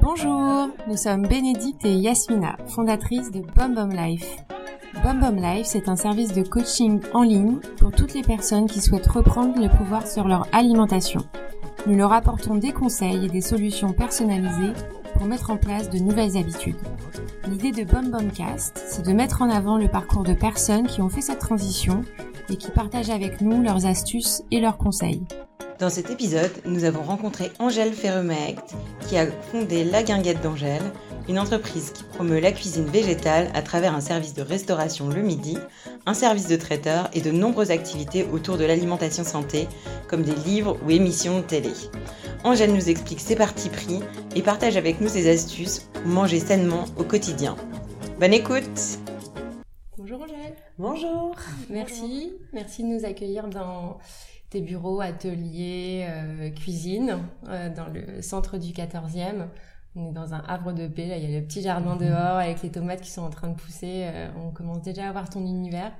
Bonjour, nous sommes Bénédicte et Yasmina, fondatrices de Bom Bom Life. Bom Bom Life, c'est un service de coaching en ligne pour toutes les personnes qui souhaitent reprendre le pouvoir sur leur alimentation. Nous leur apportons des conseils et des solutions personnalisées pour mettre en place de nouvelles habitudes. L'idée de Bom Bom Cast, c'est de mettre en avant le parcours de personnes qui ont fait cette transition et qui partagent avec nous leurs astuces et leurs conseils. Dans cet épisode, nous avons rencontré Angèle Ferremaect, qui a fondé La Guinguette d'Angèle, une entreprise qui promeut la cuisine végétale à travers un service de restauration le midi, un service de traiteur et de nombreuses activités autour de l'alimentation santé, comme des livres ou émissions de télé. Angèle nous explique ses partis pris et partage avec nous ses astuces pour manger sainement au quotidien. Bonne écoute Bonjour Angèle Bonjour Merci, merci de nous accueillir dans tes bureaux, ateliers, euh, cuisine, euh, dans le centre du 14e. On est dans un havre de paix, là il y a le petit jardin dehors avec les tomates qui sont en train de pousser. Euh, on commence déjà à voir ton univers.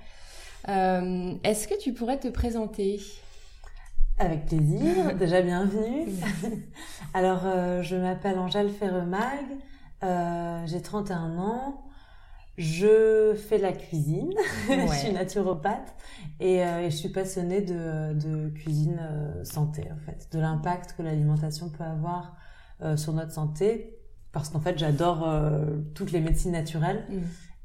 Est-ce que tu pourrais te présenter? Avec plaisir, déjà bienvenue. Alors je m'appelle Angèle Ferremag, j'ai 31 ans. Je fais la cuisine, je suis naturopathe et, euh, et, je suis passionnée de, de cuisine euh, santé en fait, de l'impact que l'alimentation peut avoir euh, sur notre santé parce qu'en fait j'adore euh, toutes les médecines naturelles mm.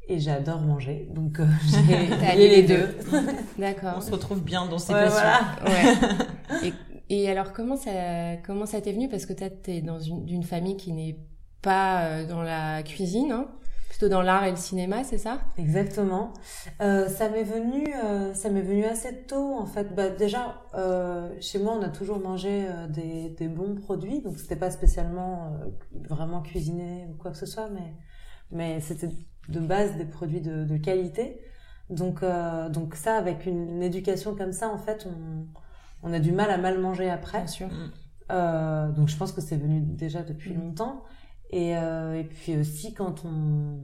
et j'adore manger donc euh, j'ai les deux. D'accord. On se retrouve bien dans ces ouais, passions. Voilà. Ouais. et, et, alors comment ça comment ça t'est venu? Parce que tu es dans une, une famille qui n'est pas dans la cuisine hein plutôt dans l'art et le cinéma, c'est ça? Exactement. Euh, ça m'est venu, euh, ça m'est venu assez tôt en fait. Bah, déjà, euh, chez moi, on a toujours mangé euh, des, des, bons produits, donc c'était pas spécialement euh, vraiment cuisiné ou quoi que ce soit, mais mais c'était de base des produits de, de qualité. Donc euh, donc ça, avec une, une, éducation comme ça, en fait, on on a du mal à mal manger après. Bien sûr. donc je pense que c'est venu déjà depuis mmh. longtemps. Et, euh, et puis aussi quand on...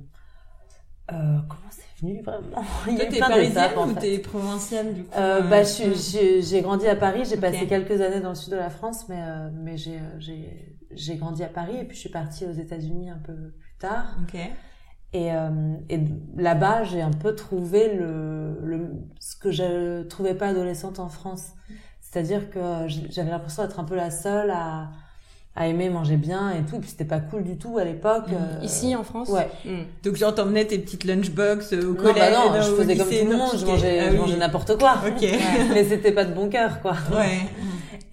Euh, comment c'est venu vraiment? Il y a Toi, t'es parisienne ou t'es provincienne du coup euh, bah, J'ai grandi à Paris, j'ai okay. passé quelques années dans le sud de la France, mais, euh, mais j'ai grandi à Paris et puis je suis partie aux États-Unis un peu plus tard. Okay. Et, euh, et là-bas, j'ai un peu trouvé le, le, ce que je trouvais pas adolescente en France. C'est-à-dire que j'avais l'impression d'être un peu la seule à, à aimer manger bien et tout. Et puis c'était pas cool du tout à l'époque. Mmh. Euh... Ici en France. Ouais. Mmh. Donc genre t'emmenais tes petites lunchbox au non, collège. Bah non, je faisais comme tout le monde. Je mangeais, ah, oui. je mangeais n'importe quoi. Ok. Ouais. Mais c'était pas de bon cœur quoi. Ouais.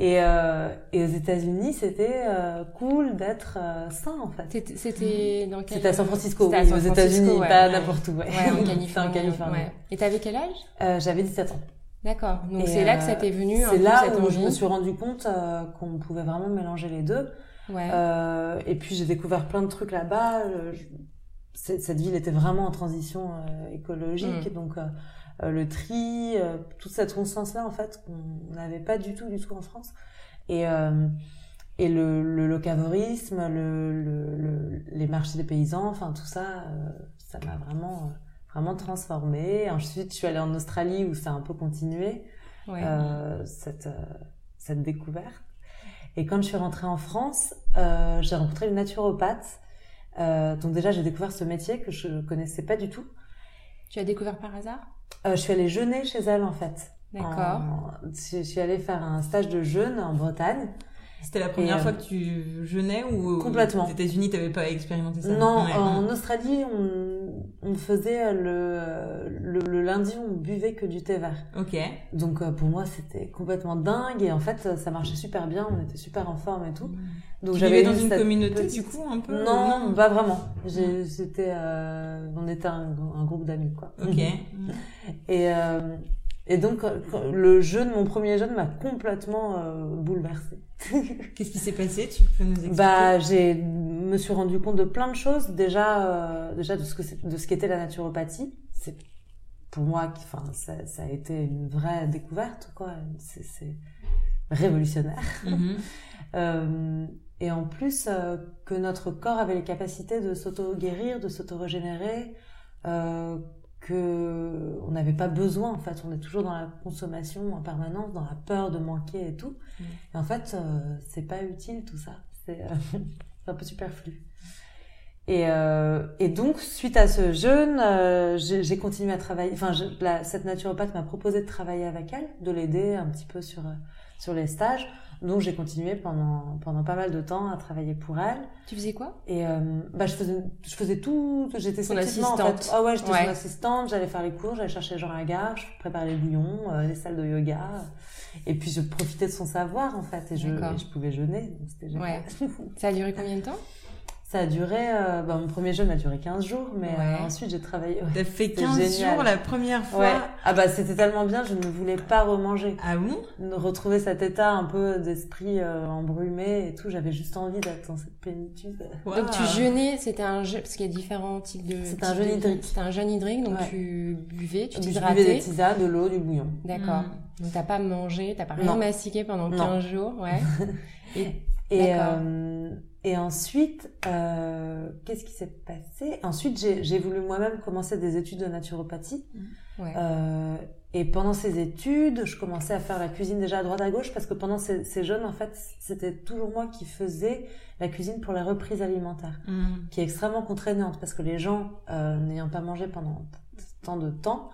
Et, euh, et aux États-Unis, c'était euh, cool d'être euh, sain en fait. C'était dans quel C'était à San Francisco, oui, à San Francisco, aux États-Unis, ouais, pas ouais. n'importe où. Ouais, ouais en Californie. en Californie. Ouais. Et t'avais quel âge? Euh, J'avais 17 ans. D'accord. Donc c'est là que ça t'est venu. C'est là où envie. je me suis rendu compte euh, qu'on pouvait vraiment mélanger les deux. Ouais. Euh, et puis j'ai découvert plein de trucs là-bas. Cette ville était vraiment en transition euh, écologique, mm. donc euh, le tri, euh, toute cette conscience-là en fait qu'on n'avait pas du tout, du tout en France. Et euh, et le, le locavorisme, le, le, les marchés des paysans, enfin tout ça, ça m'a vraiment vraiment transformée. Ensuite, je suis allée en Australie où ça a un peu continué ouais. cette cette découverte. Et quand je suis rentrée en France, euh, j'ai rencontré une naturopathe. Euh, donc déjà, j'ai découvert ce métier que je connaissais pas du tout. Tu as découvert par hasard? Euh, Je suis allée jeûner chez elle en fait. D'accord. Je suis allée faire un stage de jeûne en Bretagne. C'était la première et fois euh, que tu jeûnais ou complètement. aux États-Unis, t'avais pas expérimenté ça? Non, ouais. en Australie, on, on faisait le, le, le lundi, on buvait que du thé vert. Ok. Donc pour moi, c'était complètement dingue et en fait, ça marchait super bien. On était super en forme et tout. Donc j'avais dans une communauté petite... du coup un peu. Non, non? pas vraiment. J'étais, euh, on était un, un groupe d'amis quoi. Ok. et euh, et donc, le jeûne, mon premier jeûne m'a complètement euh, bouleversée. Qu'est-ce qui s'est passé? Tu peux nous expliquer? Bah, j'ai me suis rendu compte de plein de choses. Déjà, euh, déjà de ce que de ce qu'était la naturopathie. C'est pour moi, enfin, ça, ça, a été une vraie découverte, quoi. C'est révolutionnaire. Mm -hmm. euh, et en plus, euh, que notre corps avait les capacités de s'auto-guérir, de s'auto-régénérer, euh, que on n'avait pas besoin en fait. On est toujours dans la consommation en permanence dans la peur de manquer et tout. Mm. et en fait euh, c'est pas utile tout ça. C'est euh, c'est un peu superflu et, euh, et donc suite à ce jeûne euh, j'ai continué à travailler enfin je- la- cette naturopathe m'a proposé de travailler avec elle de l'aider un petit peu sur euh, sur les stages. Donc j'ai continué pendant pendant pas mal de temps à travailler pour elle. Tu faisais quoi? Et euh, bah je faisais je faisais tout j'étais Son secrètement, en fait. assistante. ah ouais j'étais Ouais. son assistante j'allais faire les cours j'allais chercher les gens à la gare je préparais les bouillons les salles de yoga. Et puis je profitais de son savoir en fait et je, et je pouvais jeûner. Donc c'était génial. Ça a duré combien de temps? Ça a duré euh, bah, mon premier jeûne a duré 15 jours mais Ouais. euh, ensuite j'ai travaillé ouais. T'as fait C'était 15 génial. jours la première fois. Ouais. ah bah c'était tellement bien je ne voulais pas remanger Ah bon retrouver cet état un peu d'esprit euh, embrumé et tout j'avais juste envie d'être dans cette plénitude Donc tu jeûnais, c'était un jeûne, parce qu'il y a différents types de... C'était un jeûne hydrique. C'était un jeûne hydrique, donc Ouais. tu buvais, tu je buvais des t'hydratais. tisanes de l'eau du bouillon D'accord. Mm. Donc t'as pas mangé, t'as pas rien mastiqué pendant Non. 15 jours, ouais. Et Et, D'accord. euh, et ensuite, euh, qu'est-ce qui s'est passé? Ensuite, j'ai voulu moi-même commencer des études de naturopathie. ouais. Euh, et pendant ces études, je commençais à faire la cuisine déjà à droite à gauche parce que pendant ces, ces jeunes, en fait, c'était toujours moi qui faisais la cuisine pour la reprise alimentaire, Mm. qui est extrêmement contraignante parce que les gens, euh, n'ayant pas mangé pendant tant de temps,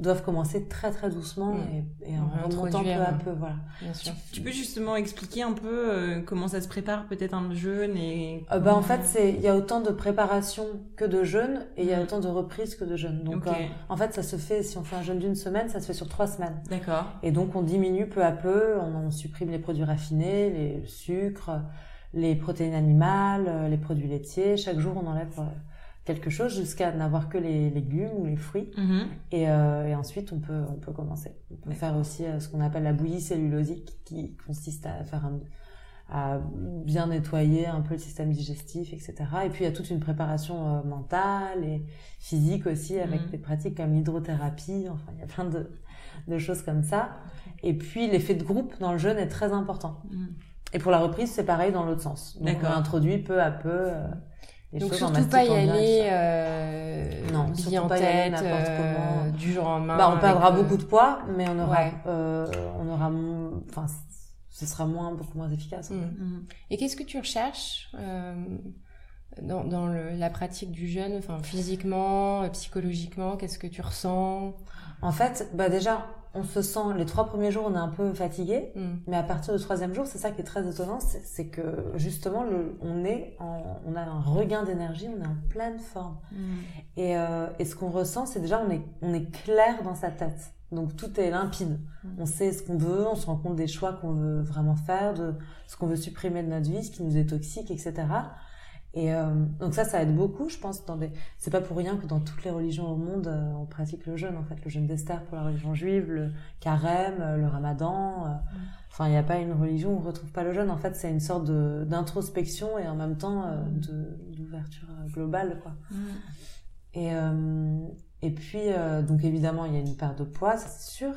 doivent commencer très très doucement Mm. et, et en remontant peu à peu, voilà. Bien sûr. Tu peux justement expliquer un peu euh, comment ça se prépare peut-être un jeûne et Euh, bah, en fait, c'est il y a autant de préparation que de jeûne et il y a Mhm. autant de reprise que de jeûne. Donc, euh, en fait, ça se fait si on fait un jeûne d'une semaine, ça se fait sur trois semaines. D'accord. Et donc, on diminue peu à peu, on, on supprime les produits raffinés, les sucres, les protéines animales, euh, les produits laitiers. Chaque jour, on enlève euh, quelque chose jusqu'à n'avoir que les légumes ou les fruits. Mhm. Et, euh, et ensuite, on peut, on peut commencer. On peut faire aussi euh, ce qu'on appelle la bouillie cellulosique, qui consiste à faire un, à bien nettoyer un peu le système digestif, etc. Et puis, il y a toute une préparation euh, mentale et physique aussi, avec Mhm. des pratiques comme l'hydrothérapie. Enfin, il y a plein de, de choses comme ça. Et puis, l'effet de groupe dans le jeûne est très important. Mm. Et pour la reprise, c'est pareil dans l'autre sens. Donc, on introduit peu à peu euh, les Donc surtout pas y aller euh, Non, bille surtout en tête, n'importe euh, comment. du jour en main. Bah, on perdra euh, beaucoup de poids, mais on aura, Ouais. euh, on aura, enfin, ce sera moins, beaucoup moins efficace. Mm. Mm. Et qu'est-ce que tu recherches euh, dans, dans le- la pratique du jeûne, enfin physiquement, psychologiquement, qu'est-ce que tu ressens? En fait, bah déjà, on se sent, les trois premiers jours, on est un peu fatigué, Mm. mais à partir du troisième jour, c'est ça qui est très étonnant, c'est que justement, le, on est, en, on a un regain d'énergie, on est en pleine forme. Mm. Et, euh, et ce qu'on ressent, c'est déjà, on est, on est clair dans sa tête. Donc tout est limpide. Mm. On sait ce qu'on veut, on se rend compte des choix qu'on veut vraiment faire, de ce qu'on veut supprimer de notre vie, ce qui nous est toxique, etc. Et euh, donc ça, ça aide beaucoup, je pense. Dans des... C'est pas pour rien que dans toutes les religions au monde, euh, on pratique le jeûne. En fait, le jeûne d'Esther pour la religion juive, le carême, euh, le Ramadan. euh, Enfin, il n'y a pas une religion où on retrouve pas le jeûne. En fait, c'est une sorte d'introspection et en même temps d'ouverture globale, quoi. Mm. Et, et puis, donc évidemment, il y a une perte de poids, ça c'est sûr,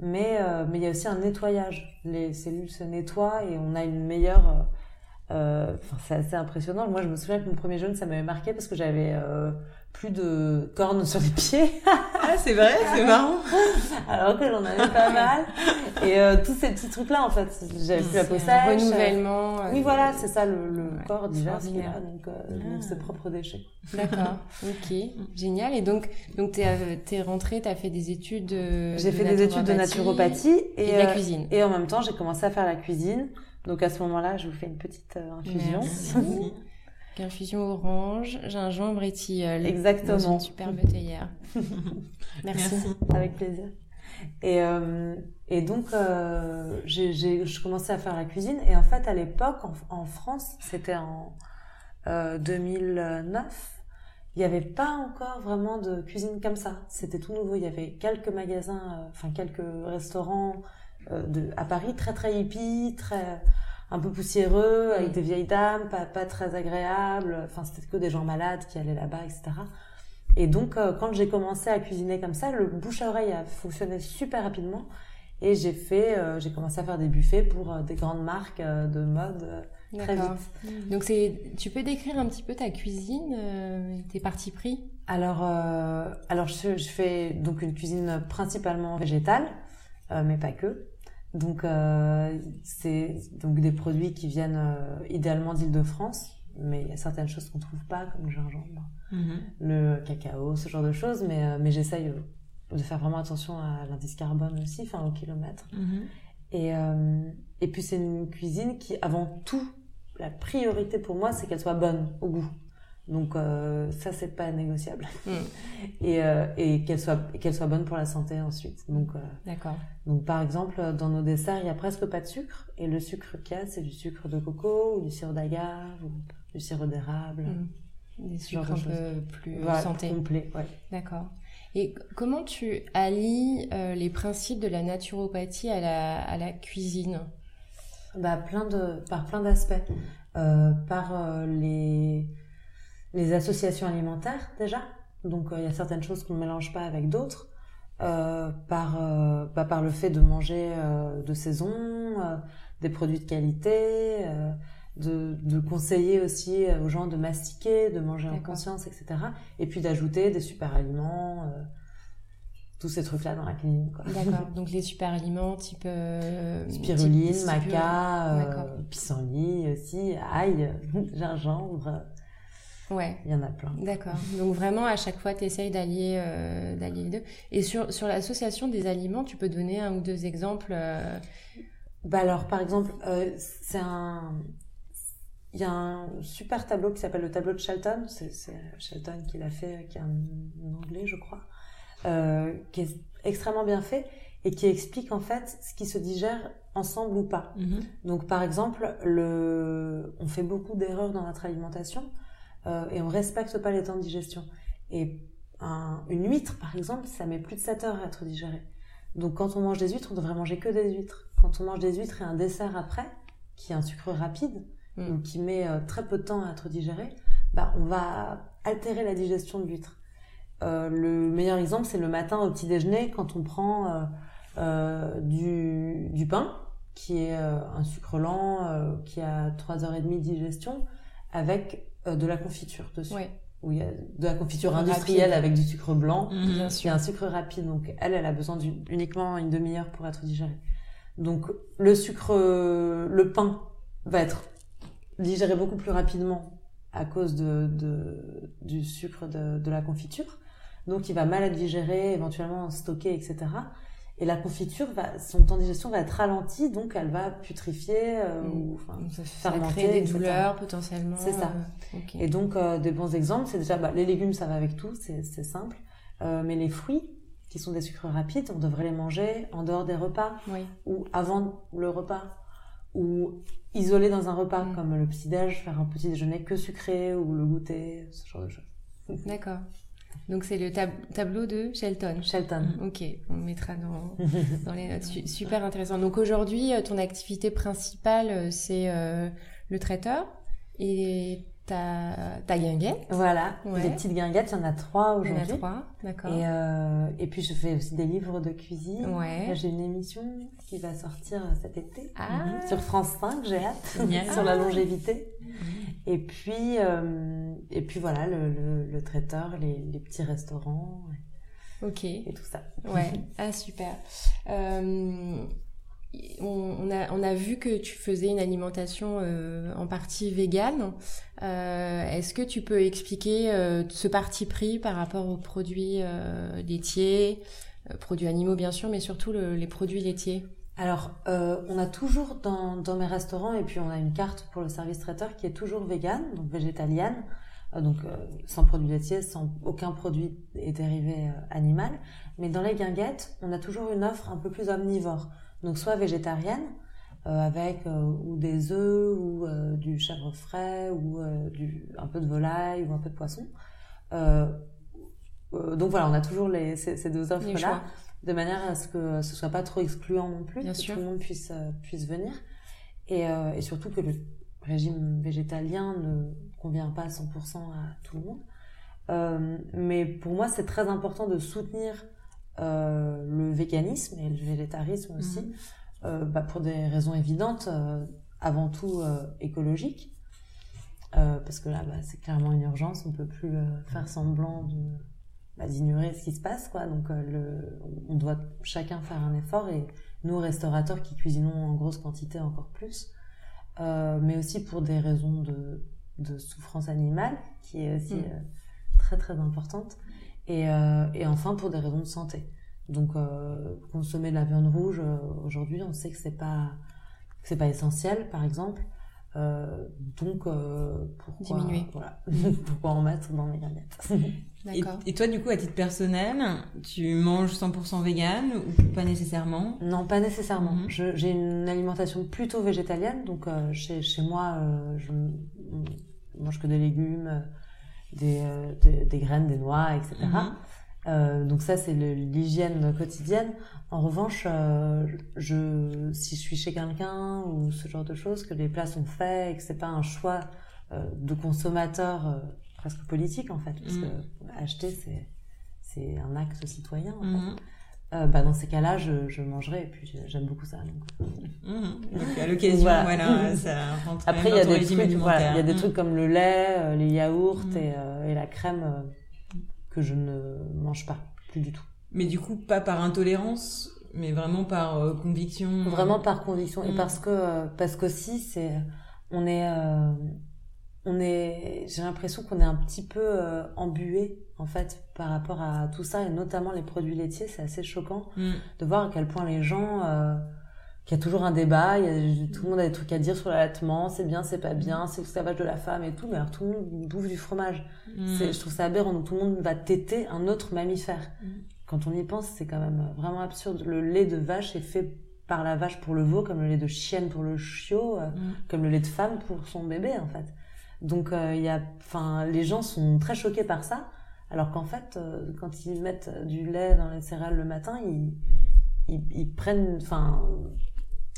mais mais il y a aussi un nettoyage. Les cellules se nettoient et on a une meilleure. Euh, euh, Enfin, c'est assez impressionnant. Moi, je me souviens que mon premier jeûne, ça m'avait marqué parce que j'avais euh, plus de cornes sur les pieds, Ah, c'est vrai, c'est marrant. alors que j'en avais pas mal. Et euh, tous ces petits trucs-là, en fait, j'avais plus la peau sèche. renouvellement. euh, Oui, voilà, c'est ça, le, le Ouais, corps divers qu'il extraordinaire. a, donc, euh, Ah. donc ses propres déchets. D'accord, ok, génial. Et donc, donc t'es euh, t'es rentrée, t'as fait des études de J'ai de fait des études de naturopathie et, de la euh, cuisine. Et en même temps, j'ai commencé à faire la cuisine. Donc à ce moment-là, je vous fais une petite euh, infusion. Merci. Infusion orange, gingembre et tilleul. Exactement. Dans une superbe théière. Merci. Merci. Avec plaisir. Et, euh, et donc, euh, j'ai, je commençais à faire la cuisine. Et en fait, à l'époque, en, en France, c'était en euh, 2009, il n'y avait pas encore vraiment de cuisine comme ça. C'était tout nouveau. Il y avait quelques magasins, enfin quelques restaurants de, à Paris, très très hippie, très un peu poussiéreux, avec des vieilles dames, pas, pas très agréables. Enfin, c'était que des gens malades qui allaient là-bas, etc. Et donc, euh, quand j'ai commencé à cuisiner comme ça, le bouche à oreille a fonctionné super rapidement. Et j'ai fait, euh, j'ai commencé à faire des buffets pour euh, des grandes marques euh, de mode euh, très vite. Donc c'est, tu peux décrire un petit peu ta cuisine, euh, tes parties pris? Alors, euh, alors je, je, fais donc une cuisine principalement végétale, euh, mais pas que. Donc euh, c'est donc des produits qui viennent euh, idéalement d'Île-de-France, mais il y a certaines choses qu'on trouve pas comme le gingembre, Mhm. le cacao, ce genre de choses. Mais euh, mais j'essaye de faire vraiment attention à l'indice carbone aussi, enfin au kilomètre. Mhm. Et, euh, et puis c'est une cuisine qui, avant tout, la priorité pour moi, c'est qu'elle soit bonne au goût. Donc euh, ça, c'est pas négociable. Mm. Et, euh, et qu'elle soit, qu'elle soit bonne pour la santé ensuite. Donc, euh, D'accord. donc par exemple, dans nos desserts, il y a presque pas de sucre. Et le sucre qu'il y a, c'est du sucre de coco ou du sirop d'agave ou du sirop d'érable. Mm. Des sucres de un peu plus Voilà, santé. complet, ouais. D'accord. Et comment tu allies euh, les principes de la naturopathie à la, à la cuisine? Bah, plein de, par plein d'aspects. Euh, par euh, les, les associations alimentaires déjà. Donc euh, il y a certaines choses qu'on ne mélange pas avec d'autres. Euh, par, euh, bah, par le fait de manger de saison, des produits de qualité, de, de conseiller aussi aux gens de mastiquer, de manger en conscience, etc. Et puis d'ajouter des super aliments, tous ces trucs-là dans la cuisine. D'accord. Donc les super aliments type Spiruline, type- maca, pissenlit aussi, ail, gingembre, Ouais. il y en a plein. D'accord. Donc vraiment, à chaque fois, tu essayes d'allier euh, d'allier les deux. Et sur, sur l'association des aliments, tu peux donner un ou deux exemples euh, Bah alors, par exemple, euh, c'est un... Il y a un super tableau qui s'appelle le tableau de Shelton, c'est Shelton qui l'a fait, qui est un, anglais, je crois, qui est extrêmement bien fait et qui explique en fait ce qui se digère ensemble ou pas. Donc, par exemple, le... on fait beaucoup d'erreurs dans notre alimentation euh, et on respecte pas les temps de digestion. Et un- une huître, par exemple, ça met plus de 7 heures à être digéré. Donc, quand on mange des huîtres, on devrait manger que des huîtres. Quand on mange des huîtres et un dessert après, qui est un sucre rapide, Mm. ou qui met euh, très peu de temps à être digéré, bah, on va altérer la digestion de l'huître. Euh, le meilleur exemple, c'est le matin au petit déjeuner, quand on prend euh, du, du pain, qui est un sucre lent, qui a 3h30 de digestion, avec euh, de la confiture dessus. Ouais. Où il y a de la confiture Rapide. industrielle avec du sucre blanc. Mhm. Bien C'est un sucre rapide, donc elle, elle a besoin d'une- uniquement une demi-heure pour être digérée. Donc le sucre, euh, le pain va être digéré beaucoup plus rapidement à cause de, de- du sucre de, de la confiture. Donc il va mal être digéré, éventuellement stocké, etc. Et la confiture, va, son temps de digestion va être ralenti, donc elle va putrifier euh, Mm. ou ça, ça fermenter, crée des etc. douleurs potentiellement. C'est ça. euh. Et donc, euh, des bons exemples, c'est déjà bah, les légumes, ça va avec tout, c'est simple. Euh, mais les fruits, qui sont des sucres rapides, on devrait les manger en dehors des repas Oui. ou avant le repas ou isolés dans un repas, Mm. comme le petit-déj, faire un petit déjeuner que sucré ou le goûter, ce genre de choses. D'accord. Donc c'est le tab- tableau de Shelton. Shelton. Ok, on le mettra dans, dans les notes. Su- Super intéressant. Donc aujourd'hui, euh, ton activité principale, euh, c'est euh, le traiteur et ta, ta guinguette. Voilà, Ouais. des petites guinguettes, il y en a trois Il y en a aujourd'hui. trois, d'accord. Et, euh, et puis je fais aussi des livres de cuisine. Ouais. J'ai une émission qui va sortir cet été Ah, sur France 5, j'ai hâte, sur la longévité. Et puis, euh, et puis voilà, le, le, le traiteur, les, les petits restaurants ok. et tout ça. Ouais, ah super. Euh, on, a, on a vu que tu faisais une alimentation euh, en partie végane. Euh, Est-ce que tu peux expliquer euh, ce parti pris par rapport aux produits euh, laitiers, euh, produits animaux bien sûr, mais surtout le- les produits laitiers? Alors, euh, on a toujours dans, dans mes restaurants, et puis on a une carte pour le service traiteur qui est toujours vegan, donc végétalienne, donc sans produits laitiers, sans aucun produit et dérivé animal. Mais dans les guinguettes, on a toujours une offre un peu plus omnivore, donc soit végétarienne, euh, avec euh, ou des œufs, ou euh, du chèvre frais, ou du, un peu de volaille, ou un peu de poisson. Donc voilà, on a toujours les, ces, ces deux offres-là de manière à ce que ce soit pas trop excluant non plus, Bien que sûr. tout le monde puisse puisse venir et, euh, et surtout que le régime végétalien ne convient pas à 100% à tout le monde. Euh, mais pour moi, c'est très important de soutenir euh, le véganisme et le végétarisme aussi, Mhm. euh, bah, pour des raisons évidentes. Euh, avant tout écologique. parce que là, bah, c'est clairement une urgence, on peut plus faire semblant bah, d'ignorer ce qui se passe, quoi. Donc, le, on doit chacun faire un effort et nous, restaurateurs qui cuisinons en grosse quantité encore plus, mais aussi pour des raisons de, de souffrance animale, qui est aussi mm. très très importante, et, et enfin pour des raisons de santé. Donc euh, consommer de la viande rouge euh, aujourd'hui, on sait que c'est pas c'est pas essentiel, par exemple. Euh, donc pourquoi diminuer. voilà. Pourquoi en mettre dans mes gamètes et, et, toi du coup à titre personnel tu manges 100% vegan ou pas nécessairement? Non pas nécessairement. Mhm. j'ai une alimentation plutôt végétalienne. Donc chez, chez moi je mange que des légumes des, des, graines des noix etc euh, donc ça, c'est l'hygiène quotidienne. En revanche, euh, je, si je suis chez quelqu'un ou ce genre de choses, que les plats sont faits et que c'est pas un choix euh, de consommateur euh, presque politique en fait, parce mm. que acheter c'est c'est un acte citoyen. En fait. Euh, bah dans ces cas-là, je, je mangerai et puis j'aime beaucoup ça. Donc, mmh. à l'occasion, voilà. ça rentre Après, il y a des trucs, voilà, il y a des trucs comme le lait, les yaourts mmh. et, et, la crème que je ne mange pas, plus du tout. Mais du coup, pas par intolérance, mais vraiment par euh, conviction. Vraiment par conviction et mm. parce que euh, parce qu'aussi c'est on est euh, on est j'ai l'impression qu'on est un petit peu embué en fait par rapport à tout ça et notamment les produits laitiers, c'est assez choquant mm. de voir à quel point les gens qu'il y a toujours un débat, il y a, tout le monde a des trucs à dire sur l'allaitement, c'est bien, c'est pas bien, c'est le savage de la femme et tout, mais alors tout le monde bouffe du fromage. Mm. Je trouve ça aberrant, donc tout le monde va téter un autre mammifère. Mm. Quand on y pense, c'est quand même vraiment absurde. Le lait de vache est fait par la vache pour le veau, comme le lait de chienne pour le chiot, euh, mm. comme le lait de femme pour son bébé, en fait. Donc, euh, il y a, enfin, les gens sont très choqués par ça, alors qu'en fait, euh, quand ils mettent du lait dans les céréales le matin, ils, ils, ils prennent, enfin,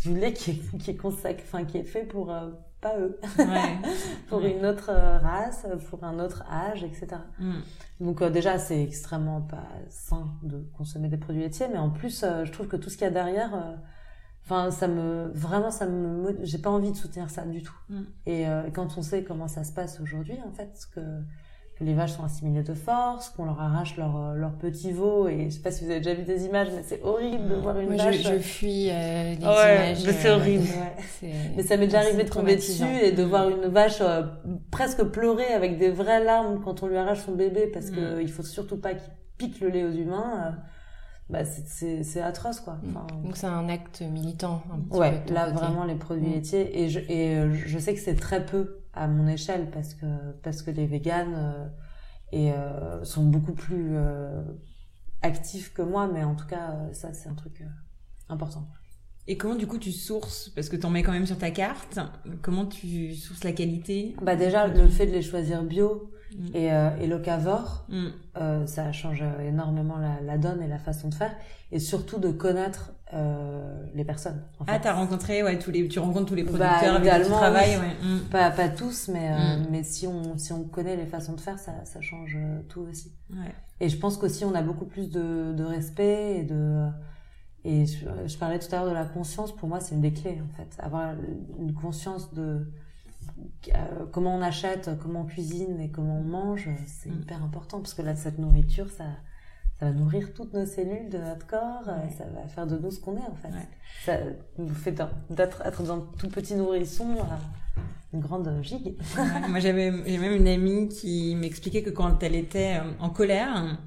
du lait qui est, qui est consacré, enfin, qui est fait pour euh, pas eux, ouais. pour une autre race, pour un autre âge, etc. Mm. Donc euh, déjà, c'est extrêmement pas sain de consommer des produits laitiers, mais en plus, je trouve que tout ce qu'il y a derrière, enfin, ça me, vraiment, ça me, j'ai pas envie de soutenir ça du tout. Mm. Et quand on sait comment ça se passe aujourd'hui, en fait, que les vaches sont assimilées de force, qu'on leur arrache leur, euh, leur petit veau. Et je sais pas si vous avez déjà vu des images, mais c'est horrible de voir une Moi, vache. Je, je fuis euh, les ouais, images. c'est horrible. Ouais. Mais ça m'est déjà arrivé de tomber dessus et de voir une vache euh, presque pleurer avec des vraies larmes quand on lui arrache son bébé parce mm. que il faut surtout pas qu'il pique le lait aux humains. Bah c'est atroce quoi. Mm. Enfin, Donc c'est un acte militant. Un petit ouais, là vraiment les produits mm. laitiers et je et je sais que c'est très peu à mon échelle parce que parce que les véganes euh, et euh, sont beaucoup plus euh, actifs que moi mais en tout cas ça c'est un truc important et comment du coup tu sources? Parce que tu en mets quand même sur ta carte comment tu sources la qualité? Bah déjà le fait de les choisir bio mm. et, et locavore mm. ça change énormément la, la, donne et la façon de faire et surtout de connaître euh, les personnes. En ah, t'as rencontré, ouais, tous les, tu rencontres tous les bah, producteurs avec qui tu travailles, ouais. Mm. Pas, pas tous, mais, euh, mm. mais si on, si on connaît les façons de faire, ça, ça change euh, tout aussi. Ouais. Et je pense qu'aussi on a beaucoup plus de, de respect et de, et je, je parlais tout à l'heure de la conscience. Pour moi, c'est une des clés, en fait. Avoir une conscience de comment on achète, comment on cuisine et comment on mange, c'est mm. hyper important parce que là, cette nourriture, ça, ça va nourrir toutes nos cellules de notre corps, euh, ça va faire de nous ce qu'on est en fait. Ça nous fait d'être être dans un tout petit nourrisson une grande gigue. moi j'avais même une amie qui m'expliquait que quand elle était euh, en colère,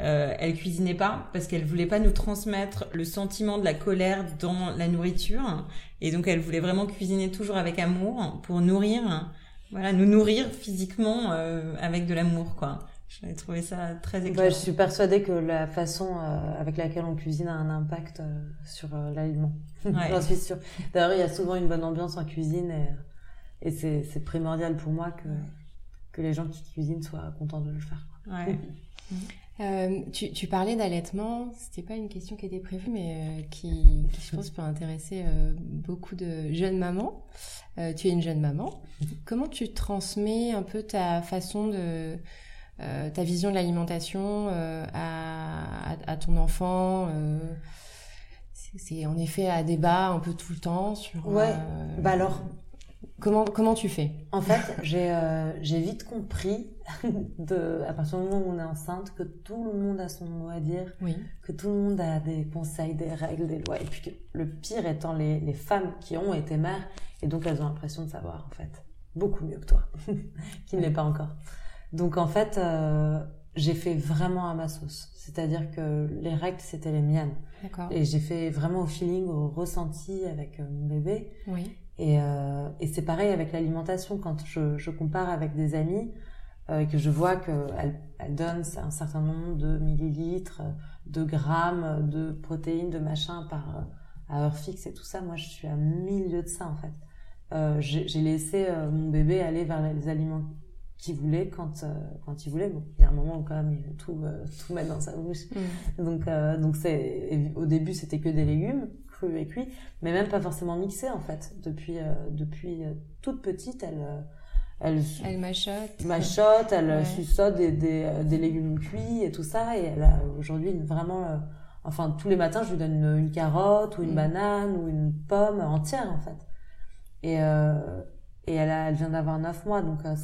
euh, elle cuisinait pas parce qu'elle voulait pas nous transmettre le sentiment de la colère dans la nourriture et donc elle voulait vraiment cuisiner toujours avec amour pour nourrir voilà nous nourrir physiquement euh, avec de l'amour quoi j'avais trouvé ça très éclairant. Ouais, je suis persuadée que la façon euh, avec laquelle on cuisine a un impact sur l'aliment. J'en suis sûre. D'ailleurs, il y a souvent une bonne ambiance en cuisine et, et c'est primordial pour moi que, que les gens qui cuisinent soient contents de le faire. Ouais. tu, tu, parlais d'allaitement, c'était pas une question qui était prévue, mais qui, qui, je pense, peut intéresser beaucoup de jeunes mamans. tu es une jeune maman. Comment tu transmets un peu ta façon de, euh, ta vision de l'alimentation euh, à, à, ton enfant euh, c'est en effet à débat un peu tout le temps sur. Ouais. bah alors. Comment comment tu fais? En fait, j'ai j'ai vite compris de à partir du moment où on est enceinte que tout le monde a son mot à dire, oui. que tout le monde a des conseils, des règles, des lois, et puis que le pire étant les les femmes qui ont été mères et donc elles ont l'impression de savoir en fait beaucoup mieux que toi, qui ne l'est pas encore. Donc en fait, euh, j'ai fait vraiment à ma sauce. C'est-à-dire que les règles, c'était les miennes. Et j'ai fait vraiment au feeling, au ressenti avec euh, mon bébé. Oui. Et, euh, et c'est pareil avec l'alimentation. Quand je, je, compare avec des amis, euh, que je vois qu'elles elles donnent un certain nombre de millilitres, de grammes, de protéines, de machin par à heure fixe et tout ça, moi je suis à milieu de ça en fait. Euh, j'ai laissé euh, mon bébé aller vers les aliments qu'il voulait quand euh, quand il voulait. Bon, il y a un moment où quand même il veut tout tout mettre dans sa bouche. Mm. Donc donc c'est au début c'était que des légumes crus et cuits, mais même pas forcément mixés en fait. Depuis depuis toute petite, elle elle, elle machote. Machote, elle ouais. suçote des, des, des, légumes cuits et tout ça. Et elle a aujourd'hui vraiment, enfin tous les matins, je lui donne une, une carotte ou une mm. banane ou une pomme entière en fait. Et, euh, et elle, a, elle vient d'avoir 9 mois, donc euh,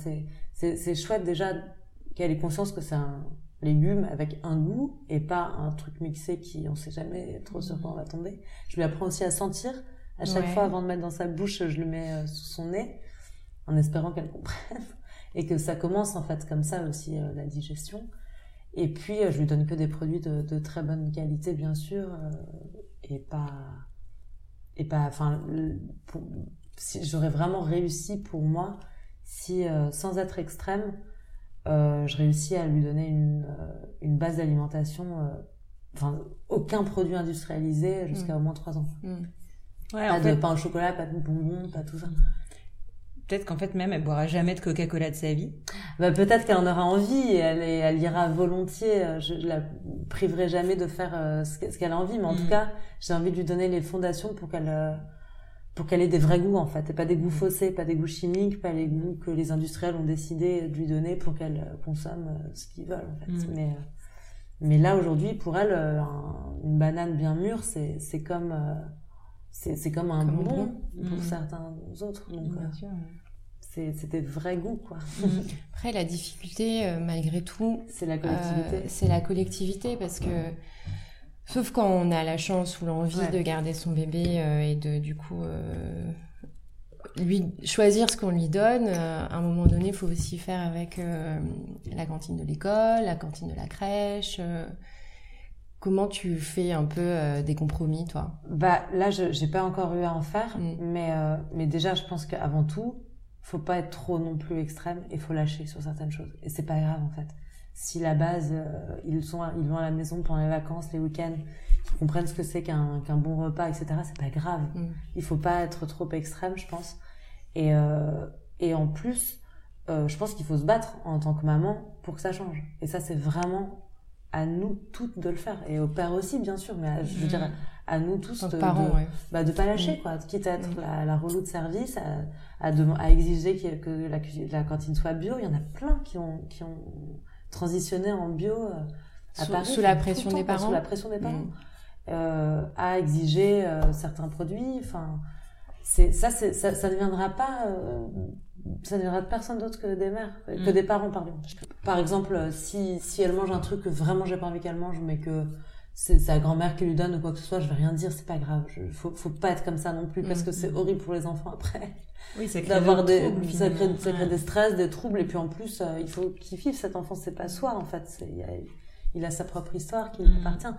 c'est, chouette déjà qu'elle ait conscience que c'est un légume avec un goût et pas un truc mixé qui on sait jamais trop sur quoi on va tomber. Je lui apprends aussi à sentir. À chaque fois, avant de mettre dans sa bouche, je le mets euh, sous son nez, en espérant qu'elle comprenne. Et que ça commence en fait comme ça aussi, la digestion. Et puis, je lui donne que des produits de, de très bonne qualité, bien sûr, et pas, et pas, enfin, si j'aurais vraiment réussi pour moi si, euh, sans être extrême, euh, je réussis à lui donner une, euh, une base d'alimentation, enfin, aucun produit industrialisé jusqu'à mm. au moins 3 ans. Mm. Ouais, pas de pain au chocolat, pas de bonbons, pas tout ça. Peut-être qu'en fait même elle boira jamais de Coca-Cola de sa vie. Bah, peut-être qu'elle en aura envie et elle, elle ira volontiers. Je, la priverai jamais de faire ce qu'elle a envie, mais en tout mm. cas j'ai envie de lui donner les fondations pour qu'elle pour qu'elle ait des vrais goûts en fait, et pas des goûts faussés, pas des goûts chimiques, pas les goûts que les industriels ont décidé de lui donner pour qu'elle euh, consomme euh, ce qu'ils veulent en fait. Mm. Mais euh, mais là aujourd'hui pour elle une banane bien mûre c'est c'est comme c'est comme un bonbon pour mm. certains autres donc c'est des vrais goûts quoi. Mm. Après la difficulté malgré tout c'est la collectivité. c'est la collectivité parce que Sauf quand on a la chance ou l'envie de garder son bébé euh, et de du coup euh, lui choisir ce qu'on lui donne. Euh, à un moment donné, il faut aussi faire avec la cantine de l'école, la cantine de la crèche. Comment tu fais un peu des compromis, toi? Bah là, je j'ai pas encore eu à en faire, mm. mais mais déjà, je pense qu'avant tout, faut pas être trop non plus extrême et faut lâcher sur certaines choses. Et c'est pas grave en fait si la base, euh, ils sont, ils vont à la maison pendant les vacances, les week-ends, qu'ils comprennent ce que c'est qu'un qu'un bon repas, etc. C'est pas grave. Mm. Il faut pas être trop extrême, je pense. Et euh, et en plus, euh, je pense qu'il faut se battre en tant que maman pour que ça change. Et ça, c'est vraiment à nous toutes de le faire et au père aussi bien sûr mais je veux dire mm. à nous tous de, parents, de, bah, de pas lâcher mm. quoi quitte à être la, la relou de service à, à, à exiger que, la, la cantine soit bio il y en a plein qui ont qui ont transitionner en bio euh, à sous, Paris. Sous la pression des parents. Sous la pression des parents. Mm. Euh, à exiger euh, certains produits. Enfin, c'est ça, c'est ça, ça ne viendra pas. Ça ne viendra de personne d'autre que des mères, que mm. des parents, pardon. Par exemple, si si elle mange un truc que vraiment j'ai pas envie qu'elle mange, mais que c'est sa grand-mère qui lui donne ou quoi que ce soit, je vais rien dire, c'est pas grave. Je, faut, faut pas être comme ça non plus parce mm. que c'est horrible pour les enfants après. Oui, ça crée d'avoir des, ça crée, ça crée des stress, des troubles et puis en plus, euh, il faut qu'il vive cet enfant, c'est pas soi en fait. Il a, il a sa propre histoire qui lui mm. appartient.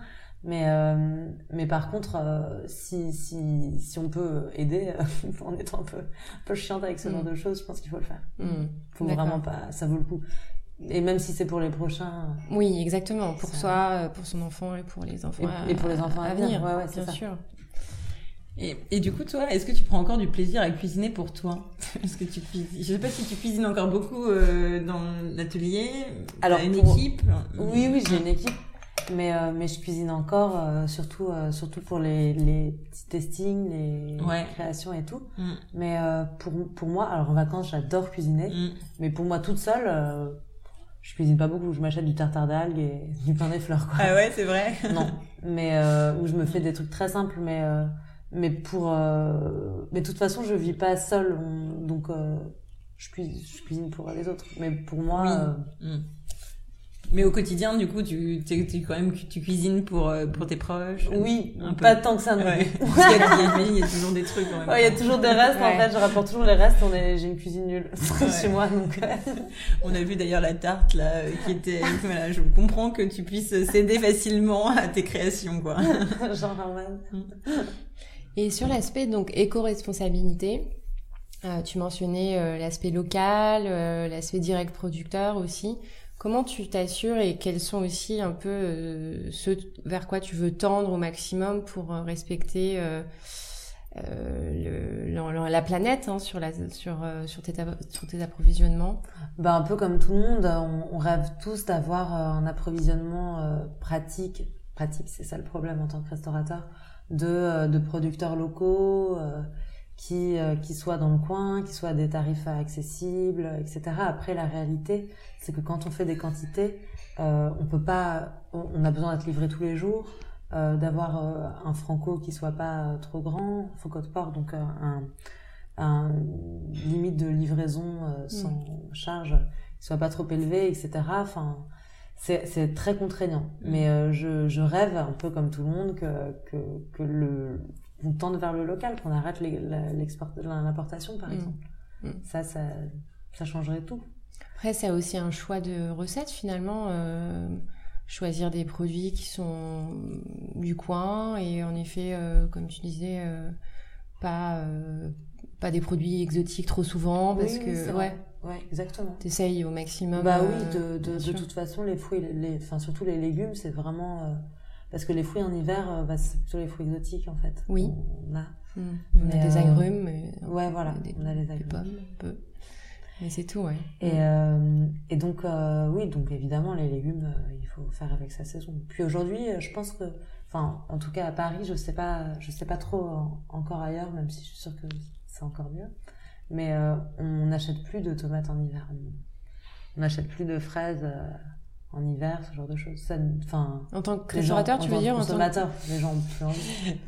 Mais euh, mais par contre, euh, si si si on peut aider en étant un peu un peu chiante avec ce genre de choses, je pense qu'il faut le faire. Faut vraiment pas, ça vaut le coup. Et même si c'est pour les prochains. Oui, exactement. Pour soi, euh, pour son enfant et pour les enfants. Et, pour les enfants à, venir. Ouais, ouais, bien sûr. Et, et, du coup, toi, est-ce que tu prends encore du plaisir à cuisiner pour toi? Est-ce que tu cuisines Je sais pas si tu cuisines encore beaucoup euh, dans l'atelier. Alors, as une équipe? Oui, oui, j'ai une équipe, mais euh, mais je cuisine encore, euh, surtout euh, surtout pour les les petits testings, les créations et tout. Mm. Mais pour pour moi, alors en vacances, j'adore cuisiner, mm. mais pour moi toute seule je cuisine pas beaucoup. Je m'achète du tartare d'algues et du pain des fleurs. Quoi. Ah ouais, c'est vrai. non, mais euh, où je me fais des trucs très simples, mais euh, mais pour euh, mais de toute façon, je vis pas seule, on- donc euh, je cuisine, je cuisine pour les autres. Mais pour moi, Oui. euh, Mm. Mais au quotidien, du coup, tu, tu, tu- quand même, tu cuisines pour, euh, pour tes proches. oui, Un peu. pas tant que ça. non Ouais. plus. Parce qu'il y a, il y a- il y a toujours des trucs. en même Ouais, il y a toujours des restes. En Ouais. fait, je rapporte toujours les restes. On est, j'ai une cuisine nulle chez moi, donc. euh, On a vu d'ailleurs la tarte là, euh, qui était. voilà, je comprends que tu puisses céder facilement à tes créations, quoi. Jean Herman. Et sur l'aspect donc éco-responsabilité, euh, tu mentionnais euh, l'aspect local, euh, l'aspect direct producteur aussi. Comment tu t'assures et quels sont aussi un peu euh, ceux vers quoi tu veux tendre au maximum pour euh, respecter euh, euh, la planète hein, sur, la, sur, sur, tes, sur tes approvisionnements? Bah, un peu comme tout le monde, on, on rêve tous d'avoir un approvisionnement pratique. Pratique, c'est ça le problème en tant que restaurateur, de, de producteurs locaux qui, euh, qui soient dans le coin, qui soient à des tarifs accessibles, etc. Après, la réalité, c'est que quand on fait des quantités, euh, on peut pas, on, on a besoin d'être livré tous les jours, euh, d'avoir euh, un franco qui soit pas trop grand, franco de port, donc euh, un, un limite de livraison euh, sans charge qui soit pas trop élevé, etc. Enfin, c'est c'est très contraignant. Mais euh, je, je rêve un peu comme tout le monde que que, que le on tende vers le local, qu'on arrête l'importation par Mm. exemple. Mm. Ça, ça, ça changerait tout. Après, c'est aussi un choix de recette finalement. euh, choisir des produits qui sont du coin et en effet, euh, comme tu disais, euh, pas, pas des produits exotiques trop souvent parce Oui, oui, que c'est ouais. Ouais, exactement. t'essayes au maximum. Bah oui, de, de, toute façon, les fruits, les, les- enfin surtout les légumes, c'est vraiment parce que les fruits en hiver, euh, bah, c'est plutôt les fruits exotiques en fait. Oui. On a, Mm. On a Mais, des euh, agrumes. mais- ouais, voilà, des, on a les des agrumes. pommes, un peu. Mais c'est tout, ouais. Et, euh, et donc, euh, oui, donc évidemment, les légumes, euh, il faut faire avec sa saison. Puis aujourd'hui, euh, je pense que, enfin, en tout cas à Paris, je sais pas, je sais pas trop euh, encore ailleurs, même si je suis sûre que c'est encore mieux. Mais euh, on n'achète plus de tomates en hiver. On- n'achète plus de fraises euh, en hiver, ce genre de choses. Ça, enfin, En tant que les gens- restaurateur, tu veux dire en tant que- consommateur, les gens ont plus envie.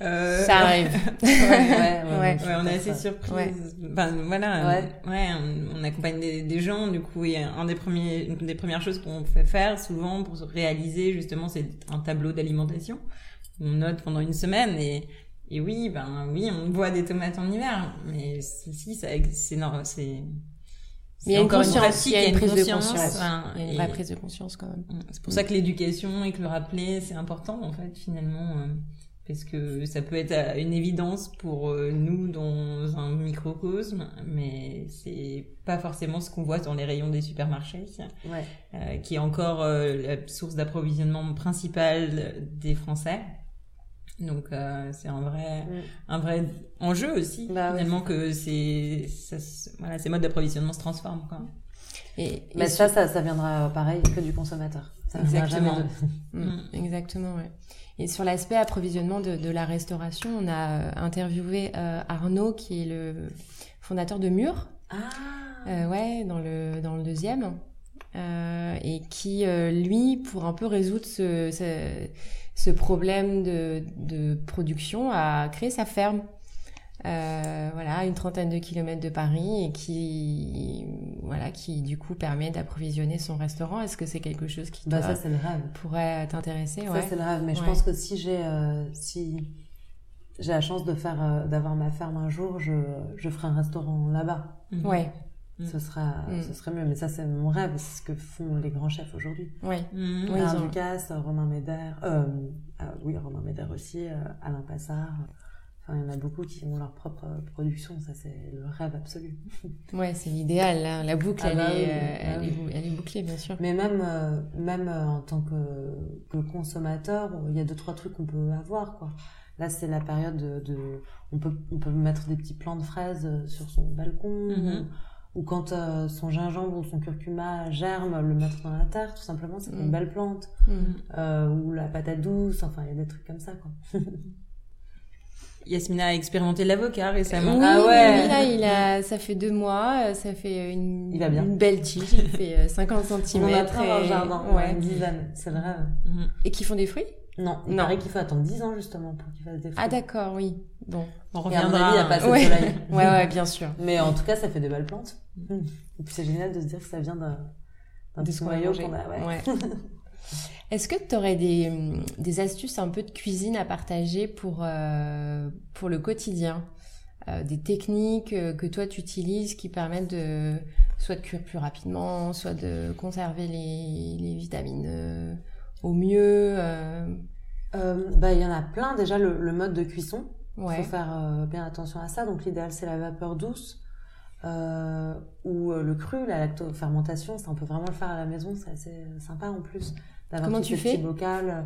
Euh, Ça arrive. ouais, ouais, Ouais. Ouais, on est pas assez surpris. Ouais. Enfin, voilà. Ouais. euh, ouais, on, on accompagne des, des gens. Du coup, il y a un des premiers, une des premières choses qu'on fait faire souvent pour se réaliser, justement, c'est un tableau d'alimentation. On note pendant une semaine et, et oui, ben, oui, on boit des tomates en hiver. Mais si, ça, c'est normal, c'est, Mais il y a une encore conscience, pratique, il y a une prise de conscience, Il y a une vraie prise de conscience quand même. c'est pour ça que l'éducation et que le rappeler, c'est important en fait finalement, euh, parce que ça peut être euh, une évidence pour euh, nous dans un microcosme, mais c'est pas forcément ce qu'on voit dans les rayons des supermarchés, Ouais. euh, qui est encore euh, la source d'approvisionnement principale des Français. Donc euh, c'est un vrai Mm. un vrai enjeu aussi Bah oui, finalement que c'est voilà ces modes d'approvisionnement se transforment quoi. Et, Mais et ça, ça, ça viendra pareil que du consommateur. Ça viendra Exactement. jamais de- Mm, Exactement, ouais. Et sur l'aspect approvisionnement de, de la restauration, on a euh, interviewé euh, Arnaud, qui est le fondateur de Mur, Ah. euh, ouais, dans le, dans le deuxième, euh, et qui, euh, lui, pour un peu résoudre ce, ce, ce problème de, de production, a créé sa ferme. Euh, voilà, une trentaine de kilomètres de Paris et qui, voilà, qui du coup permet d'approvisionner son restaurant. Est-ce que c'est quelque chose qui Bah, toi, ça, c'est le rêve. pourrait t'intéresser? Ça, ouais. c'est le rêve. Mais je pense que si j'ai, euh, si j'ai la chance de faire, euh, d'avoir ma ferme un jour, je, je ferai un restaurant là-bas. Ouais, Mm. Ce sera, Mm. ce serait mieux. Mais ça, c'est mon rêve. C'est ce que font les grands chefs aujourd'hui. Oui, Alain ils ont- Ducasse, Romain Médère, euh, ah oui, Romain Médère aussi, euh, Alain Passard. Enfin, il y en a beaucoup qui ont leur propre production. Ça, c'est le rêve absolu. Ouais, c'est l'idéal. La, la boucle, Ah elle, bah est, oui, bah elle, oui. est, bou- elle est bouclée, bien sûr. Mais même, euh, même euh, en tant que, que consommateur, il y a deux, trois trucs qu'on peut avoir, quoi. Là, c'est la période de, de- on peut, on peut mettre des petits plants de fraises sur son balcon, Mhm. Ou, quand euh, son gingembre ou son curcuma germe, le mettre dans la terre, tout simplement, c'est Mhm. une belle plante. Mm. Euh, ou la patate douce, enfin, il y a des trucs comme ça, quoi. Yasmina a expérimenté l'avocat récemment. Oui, Ah ouais. oui, là, il a, ça fait deux mois, euh, ça fait une, Il va bien. une belle tige, il fait euh, 50 cm. On en a dans le jardin, ouais. une dizaine, c'est le rêve. Et qui font des fruits? Non, il Non. paraît qu'il faut attendre 10 ans justement pour qu'il fasse des fruits. Ah d'accord, oui. Bon. On Et à mon reviendra. avis, il n'y a pas assez Ouais. de soleil. Ouais, ouais, bien sûr. Mais en tout cas, ça fait des belles plantes. Et puis c'est génial de se dire que ça vient d'un d'un De petit qu'on a. Ouais. Ouais. Est-ce que tu aurais des, des astuces un peu de cuisine à partager pour, euh, pour le quotidien? Euh, Des techniques euh, que toi tu utilises qui permettent de soit de cuire plus rapidement, soit de conserver les, les vitamines euh, au mieux bah, il y en a plein. Déjà, le, le mode de cuisson. Il Ouais. faut faire bien attention à ça. Donc, l'idéal, c'est la vapeur douce euh, ou euh, le cru, la lactofermentation. Ça, on peut vraiment le faire à la maison. C'est assez sympa en plus. d'avoir Comment tu fais petits bocals.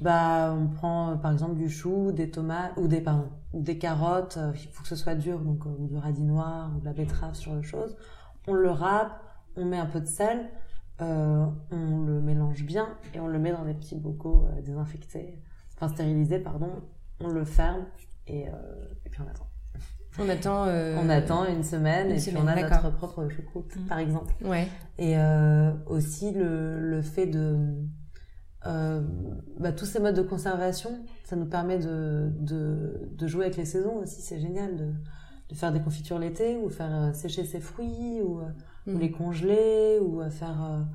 Bah, on prend euh, par exemple du chou, des tomates ou des pardon, ou des carottes. euh, Il faut que ce soit dur, donc euh, ou du radis noir ou de la betterave, genre de choses. On le râpe, on met un peu de sel, euh, on le mélange bien et on le met dans des petits bocaux euh, désinfectés, enfin stérilisés, pardon. On le ferme et, euh, et puis on attend. On attend. euh, On attend une semaine une et semaine, puis on a notre propre choucroute, Mm. par exemple. Ouais. Et euh, aussi le, le fait de... euh, bah, tous ces modes de conservation, ça nous permet de, de, de jouer avec les saisons aussi, c'est génial de, de faire des confitures l'été ou faire sécher ses fruits ou, ou Mm. les congeler ou faire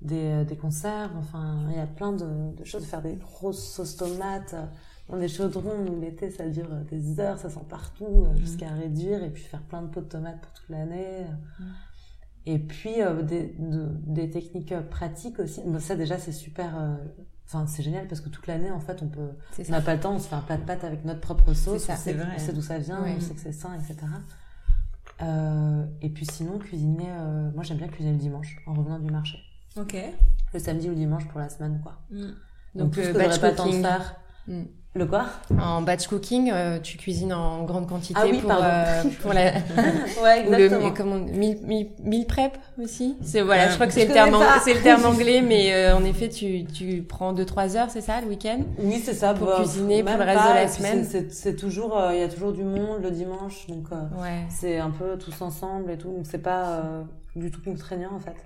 des, des conserves. Enfin, il y a plein de, de choses. Faire des grosses sauces tomates des chaudrons où l'été ça dure euh, des heures, ça sent partout euh, jusqu'à réduire et puis faire plein de pots de tomates pour toute l'année. Et puis euh, des, de- des techniques pratiques aussi. Bon, ça déjà c'est super. euh, Enfin, c'est génial parce que toute l'année, en fait, on peut. On n'a pas le temps, on se fait un plat de pâtes avec notre propre sauce. Ça, on sait, on d'où ça vient, on sait que c'est sain, etc. Et puis sinon, cuisiner. moi, j'aime bien cuisiner le dimanche en revenant du marché. Ok. Le samedi ou le dimanche pour la semaine, quoi. Mm. Donc, Donc, tout ce que j'aurais pas le temps de faire. Le quoi? En batch cooking, euh, tu cuisines en grande quantité Ah oui, pour, euh, pour la. Ouais, Ou le comment meal, meal, meal prep aussi? C'est voilà, Ouais. je crois que c'est le terme c'est le anglais, mais euh, en effet tu tu prends deux trois heures, c'est ça, le week-end? Oui, c'est ça. Pour bah, cuisiner pour le reste pas, de la semaine. c'est- toujours, euh, il y a toujours du monde le dimanche, donc euh, Ouais. c'est un peu tous ensemble et tout. Donc c'est pas euh, du tout contraignant en fait.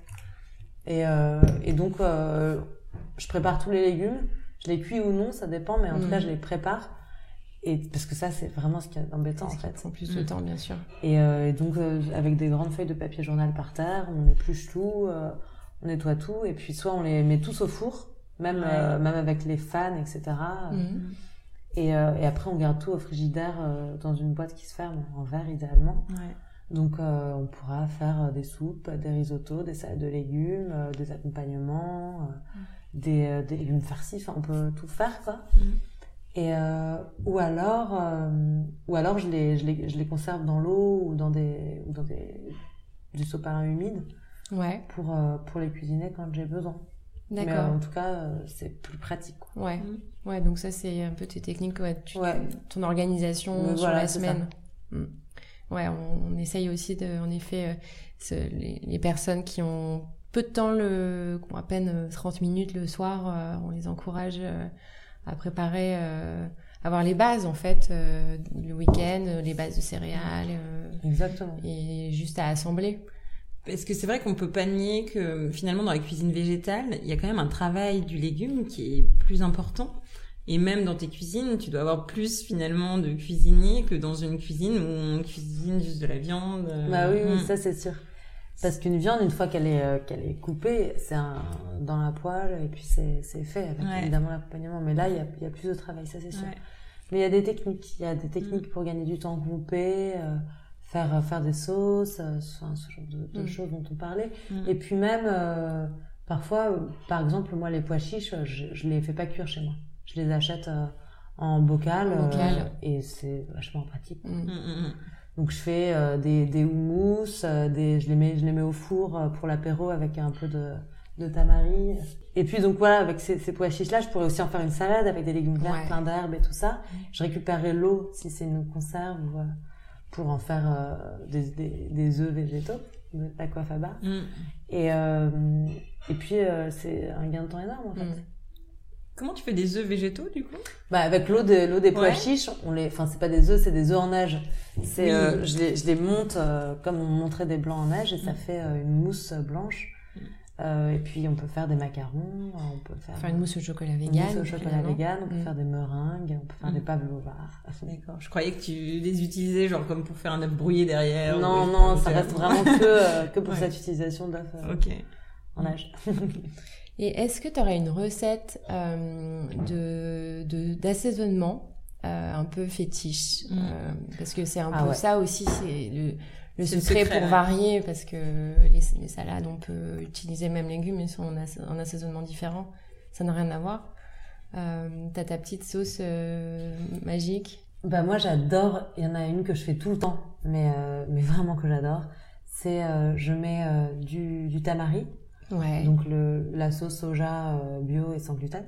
Et, euh, et donc euh, je prépare tous les légumes. Je les cuis ou non, ça dépend, mais en tout cas je les prépare. Et parce que ça c'est vraiment ce qui est embêtant en fait. prend plus de Mm. temps, bien sûr. Et, euh, et donc, euh, avec des grandes feuilles de papier journal par terre, on épluche tout, euh, on nettoie tout, et puis soit on les met tous au four, même, Ouais. euh, même avec les fans, etc. Mhm. Et, euh, et après, on garde tout au frigidaire euh, dans une boîte qui se ferme, en verre idéalement. Ouais. Donc, euh, on pourra faire des soupes, des risottos, des salades de légumes, euh, des accompagnements, euh, des, euh, des légumes farcis, enfin, on peut tout faire, quoi. Mm. Et, euh, ou alors, euh, ou alors je les, je les, je les conserve dans l'eau ou dans des, ou dans des, du sopalin humide Ouais, pour, euh, pour les cuisiner quand j'ai besoin. Mais euh, d'accord. en tout cas, euh, c'est plus pratique. quoi. Ouais. Mm. Ouais, donc ça c'est un peu tes techniques, ouais, tu- Ouais. ton organisation Mais sur voilà, la semaine. Mm. Ouais, on, on essaye aussi de, en effet, euh, ce- les, les personnes qui ont peu de temps, le, à peine euh, 30 minutes le soir, euh, on les encourage euh, à préparer, euh, avoir les bases en fait, euh, le week-end, euh, les bases de céréales, euh, Exactement. et juste à assembler. Parce que c'est vrai qu'on peut pas nier que finalement dans la cuisine végétale, il y a quand même un travail du légume qui est plus important. Et même dans tes cuisines, tu dois avoir plus finalement de cuisiniers que dans une cuisine où on cuisine juste de la viande. euh, Bah oui, oui, mm. ça c'est sûr. Parce qu'une viande, une fois qu'elle est, euh, qu'elle est coupée, c'est dans la poêle et puis c'est, c'est fait avec Ouais. évidemment l'accompagnement. Mais là, il y a, il y a plus de travail, ça c'est sûr. Ouais. Mais il y a des techniques. Il y a des techniques pour gagner du temps groupé, euh, faire, euh, faire des sauces, euh, ce genre de, de Mm. choses dont on parlait. Mm. Et puis même, euh, parfois, par exemple, moi, les pois chiches, je, je les fais pas cuire chez moi. Je les achète euh, en bocal. En bocal. euh, et c'est vachement pratique. Donc je fais euh, des, des houmous, euh, des, je, les mets, je les mets au four euh, pour l'apéro avec un peu de, de tamari. Et puis donc voilà, avec ces, ces pois chiches là, je pourrais aussi en faire une salade avec des légumes verts, Ouais. plein d'herbes et tout ça. Je récupérerai l'eau si c'est une conserve ou, pour en faire des, des, des œufs végétaux, de l'aquafaba. Mm. Et, euh, et puis euh, c'est un gain de temps énorme en fait. Mm. Comment tu fais des œufs végétaux du coup? Bah avec l'eau de l'eau des pois chiches, on les, enfin c'est pas des œufs, c'est des œufs en neige. C'est, euh, je, les, je les monte euh, comme on montrait des blancs en neige et ça mm. fait euh, une mousse blanche. Mm. et puis on peut faire des macarons, on peut faire, faire une mousse au chocolat vegan. Une mousse au chocolat vegan, on peut mm. faire des meringues, on peut faire des pavlovas. D'accord. Je croyais que tu les utilisais genre comme pour faire un œuf brouillé derrière. Non non, ça reste vraiment que que pour cette utilisation d'œuf en neige. Et est-ce que tu aurais une recette euh, de d'assaisonnement euh, un peu fétiche mm. euh, Parce que c'est un ah peu ça aussi, c'est le, le secret, pour varier, parce que les, les, salades, on peut utiliser même légumes, mais sont en, assaisonnement différent. Ça n'a rien à voir. Euh, T'as ta petite sauce euh, magique? Bah moi j'adore, il y en a une que je fais tout le temps, mais, euh, mais vraiment que j'adore. C'est je mets du, du tamari, donc le, la sauce soja euh, bio et sans gluten,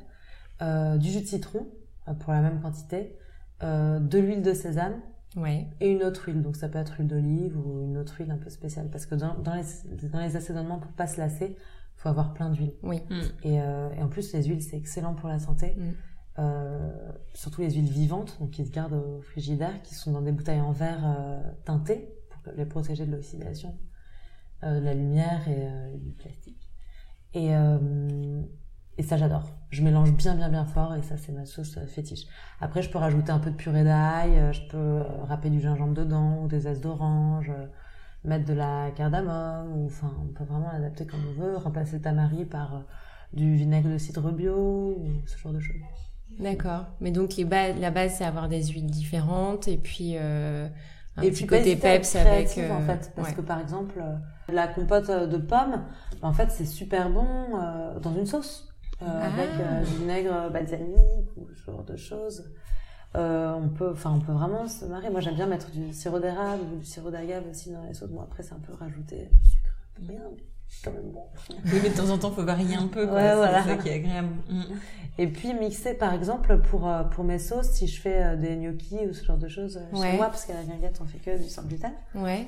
euh, du jus de citron euh, pour la même quantité, de l'huile de sésame ouais. et une autre huile. Donc ça peut être huile d'olive ou une autre huile un peu spéciale parce que dans, dans, les, dans les assaisonnements pour pas se lasser, faut avoir plein d'huile. Oui. Mm. Et, et, en plus les huiles c'est excellent pour la santé. Mm. Euh, surtout les huiles vivantes, donc qui se gardent au frigidaire, qui sont dans des bouteilles en verre euh, teintées pour les protéger de l'oxydation, euh, de la lumière et du plastique. Et, euh, et ça, j'adore. Je mélange bien, bien, bien fort et ça, c'est ma sauce euh, fétiche. Après, je peux rajouter un peu de purée d'ail, euh, je peux râper du gingembre dedans ou des zestes d'orange, mettre de la cardamome, ou enfin, on peut vraiment l'adapter comme on veut, remplacer tamari par du vinaigre de cidre bio ou ce genre de choses. D'accord. Mais donc les la base, c'est avoir des huiles différentes et puis euh, un et petit côté peps avec. en fait, parce que par exemple, la compote de pommes, en fait, c'est super bon euh, dans une sauce. Euh, ah. Avec euh, du vinaigre balsamique ou ce genre de choses. on peut, enfin, on peut vraiment se marrer. Moi, j'aime bien mettre du sirop d'érable ou du sirop d'agave aussi dans les sauces. Bon, après, c'est un peu rajouter du sucre. Bien, quand même bon. Oui, mais de temps en temps, faut varier un peu. Quoi. Ouais, voilà. C'est ça qui est agréable. Mm. Et puis mixer, par exemple, pour pour mes sauces, si je fais des gnocchis ou ce genre de choses chez moi, parce qu'à la guinguette, on fait que du sans gluten. Ouais.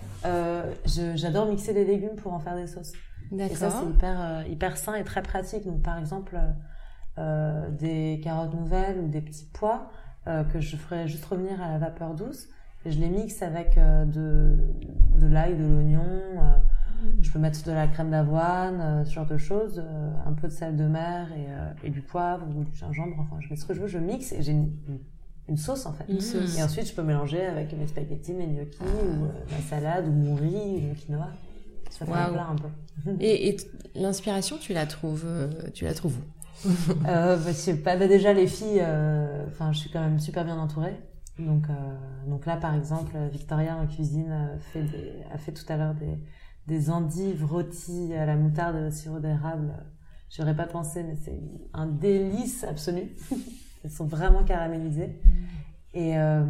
j'adore mixer des légumes pour en faire des sauces. Et ça, c'est hyper, euh, hyper sain et très pratique. Donc, par exemple, euh, des carottes nouvelles ou des petits pois euh, que je ferai juste revenir à la vapeur douce. Et je les mixe avec de, de l'ail, de l'oignon. Je peux mettre de la crème d'avoine, ce genre de choses. un peu de sel de mer et, et, du poivre ou du gingembre. Enfin, je mets ce que je veux, je mixe et j'ai une, une, sauce en fait. Et ensuite, je peux mélanger avec mes spaghettis, mes gnocchis ou ma salade ou mon riz ou mon quinoa. Ça fait un plat un peu. Et, et l'inspiration, tu la trouves, euh, tu la trouves où? Euh, bah, pas. Bah, déjà les filles, euh, enfin, je suis quand même super bien entourée. Donc, euh, donc là, par exemple, Victoria en cuisine fait des, a fait tout à l'heure des, des endives rôties à la moutarde au sirop d'érable. J'aurais pas pensé, mais c'est un délice absolu. Elles sont vraiment caramélisées. Et euh,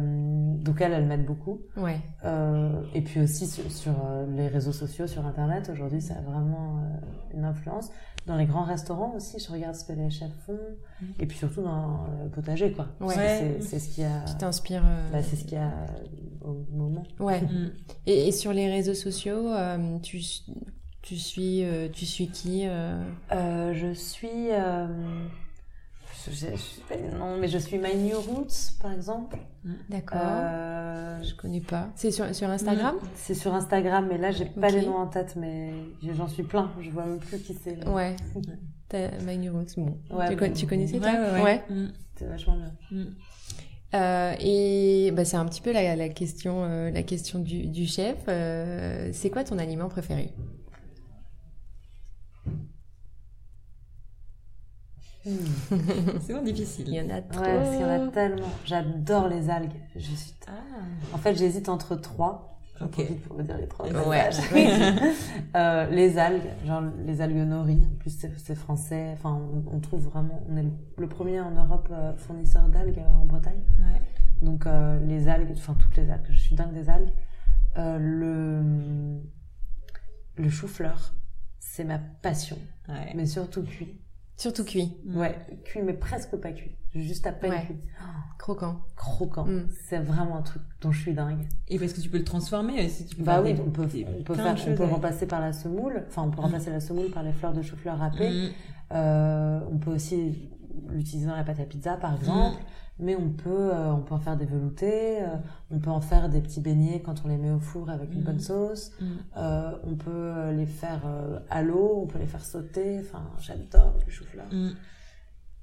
donc elle, elle m'aide beaucoup. Ouais. Euh, et puis aussi sur, sur, euh, les réseaux sociaux, sur Internet, aujourd'hui, ça a vraiment euh, une influence. Dans les grands restaurants aussi, je regarde ce que les chefs font. Mm. Et puis surtout dans le potager, quoi. Ouais. C'est ce qui a... Qui t'inspire. Bah, c'est ce qui a au moment. Ouais. Mm. Et, et, sur les réseaux sociaux, tu, tu suis, tu suis qui Je suis je, je, non, mais je suis My New Roots, par exemple. Mm. D'accord. Euh, je connais pas. C'est sur, sur Instagram mm. C'est sur Instagram, mais là, j'ai pas les noms en tête, mais j'en suis plein. Je vois même plus qui c'est. Ouais. My New Roots, bon. Ouais, tu, tu connaissais toi Ouais. ouais. Mm. C'est vachement bien. Euh, et bah, c'est un petit peu la, la question, euh, la question du, du chef. Euh, c'est quoi ton aliment préféré? C'est vraiment difficile. Il y en a trop. Ouais, parce qu'il y en a tellement. J'adore les algues. Je suis... ah. En fait, j'hésite entre trois. J'en okay. pour vous dire les trois. Ouais. euh, les algues, genre les algues nori. En plus, c'est français. Enfin, on, on, trouve vraiment. On est le premier en Europe euh, fournisseur d'algues euh, en Bretagne. Ouais. Donc euh, les algues, enfin toutes les algues. Je suis dingue des algues. Euh, le le chou-fleur, c'est ma passion. Ouais. Mais surtout cuit. Surtout cuit. Ouais, cuit mais presque pas cuit. Juste à peine cuit. croquant. Croquant. Mm. C'est vraiment un truc dont je suis dingue. Et parce que tu peux le transformer si tu peux Bah oui, on peut, on peut, faire, on peut remplacer par la semoule. Enfin, on peut remplacer la semoule par les fleurs de chou-fleur râpées. Mm. Euh, on peut aussi l'utiliser dans la pâte à pizza, par exemple. Mais on peut, euh, on peut en faire des veloutés, euh, on peut en faire des petits beignets quand on les met au four avec une Mm. bonne sauce. Mm. Euh, on peut les faire à l'eau, on peut les faire sauter. Enfin, j'adore le chou-fleur. Mm.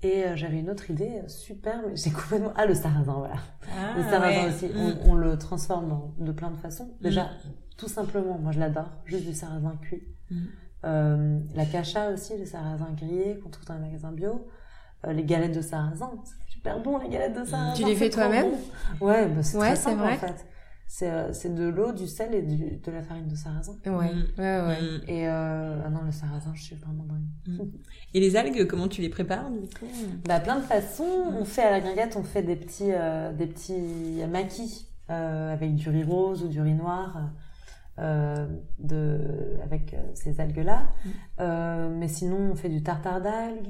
Et j'avais une autre idée super, mais j'ai complètement. Ah, le sarrasin, voilà. Ah, le sarrasin ouais. aussi. Mm. On, on le transforme dans- de plein de façons. Déjà, tout simplement, moi je l'adore, juste du sarrasin cuit. Mm. La cacha aussi, le sarrasin grillé qu'on trouve dans les magasins bio. Euh, les galettes de sarrasin, c'est super bon les galettes de sarrasin. Tu les fais toi-même bon. Ouais, bah, c'est Ouais, très c'est simple vrai. en fait. C'est euh, c'est de l'eau, du sel et du, de la farine de sarrasin. Ouais, Mm. ouais, ouais. Mm. Et euh, ah non, le sarrasin, je suis vraiment dingue. Et les algues, comment tu les prépares du coup? Bah, plein de façons. On fait à la guinguette, on fait des petits, euh, des petits maquis euh, avec du riz rose ou du riz noir, euh, de, avec euh, ces algues-là. Mm. Euh, mais sinon, on fait du tartare d'algues.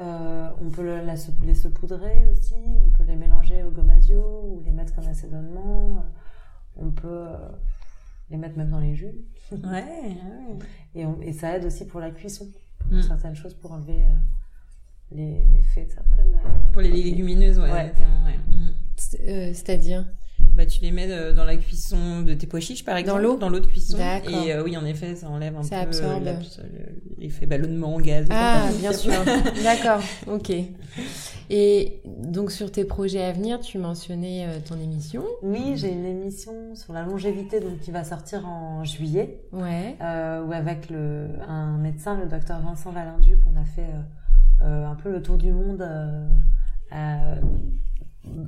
Euh, on peut le- la sau- les saupoudrer aussi. On peut les mélanger au gomasio ou les mettre comme assaisonnement. On peut euh, les mettre même dans les jus. Ouais, ouais. Et, on- et ça aide aussi pour la cuisson, pour Mm. certaines choses, pour enlever euh, les méfaits de certaines. euh, Pour les légumineuses, ouais. Mm. Euh, C'est-à-dire? Bah, tu les mets euh, dans la cuisson de tes pois chiches, par exemple. l'eau Dans l'eau de cuisson. D'accord. Et euh, oui, en effet, ça enlève un Ça peu absorbe. euh, le- l'effet ballonnement, gaz. Ah, bien sûr. D'accord, ok. Et donc sur tes projets à venir, tu mentionnais euh, ton émission. Oui, j'ai une émission sur la longévité donc, qui va sortir en juillet, Ouais. euh, où avec le, un médecin, le docteur Vincent Valinduc, on a fait euh, euh, un peu le tour du monde euh,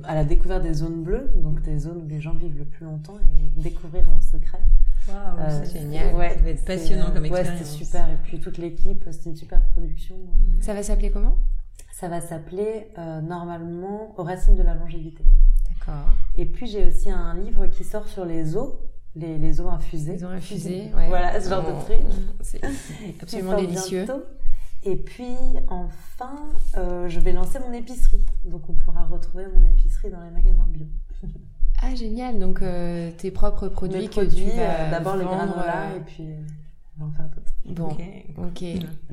à, la découverte des zones bleues, donc des zones où les gens vivent le plus longtemps et découvrir leurs secrets. Waouh, Euh, c'est génial. Ouais, Ça devait être c'est, passionnant euh, comme Ouais, expérience. c'était super. Et puis toute l'équipe, c'était une super production. Ça va s'appeler comment? Ça va s'appeler euh, normalement Aux racines de la longévité. D'accord. Et puis j'ai aussi un livre qui sort sur les eaux, les, les eaux infusées. Ils ont infusé, ouais. Voilà, ce genre Oh, de truc. C'est absolument délicieux. bientôt. Et puis enfin, euh, je vais lancer mon épicerie. Donc on pourra retrouver mon épicerie dans les magasins bio. Ah génial, donc euh, tes propres produits Mes que produits, tu vas euh, d'abord les vendre, granola euh, et puis on va en faire d'autres. Bon, Ok. ok.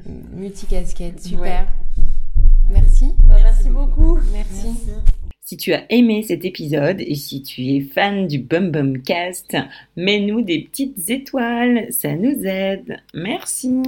Multicasquette, super. Ouais. Merci. Merci beaucoup. Merci. Si tu as aimé cet épisode et si tu es fan du Bum Bum Cast, mets-nous des petites étoiles, ça nous aide. Merci.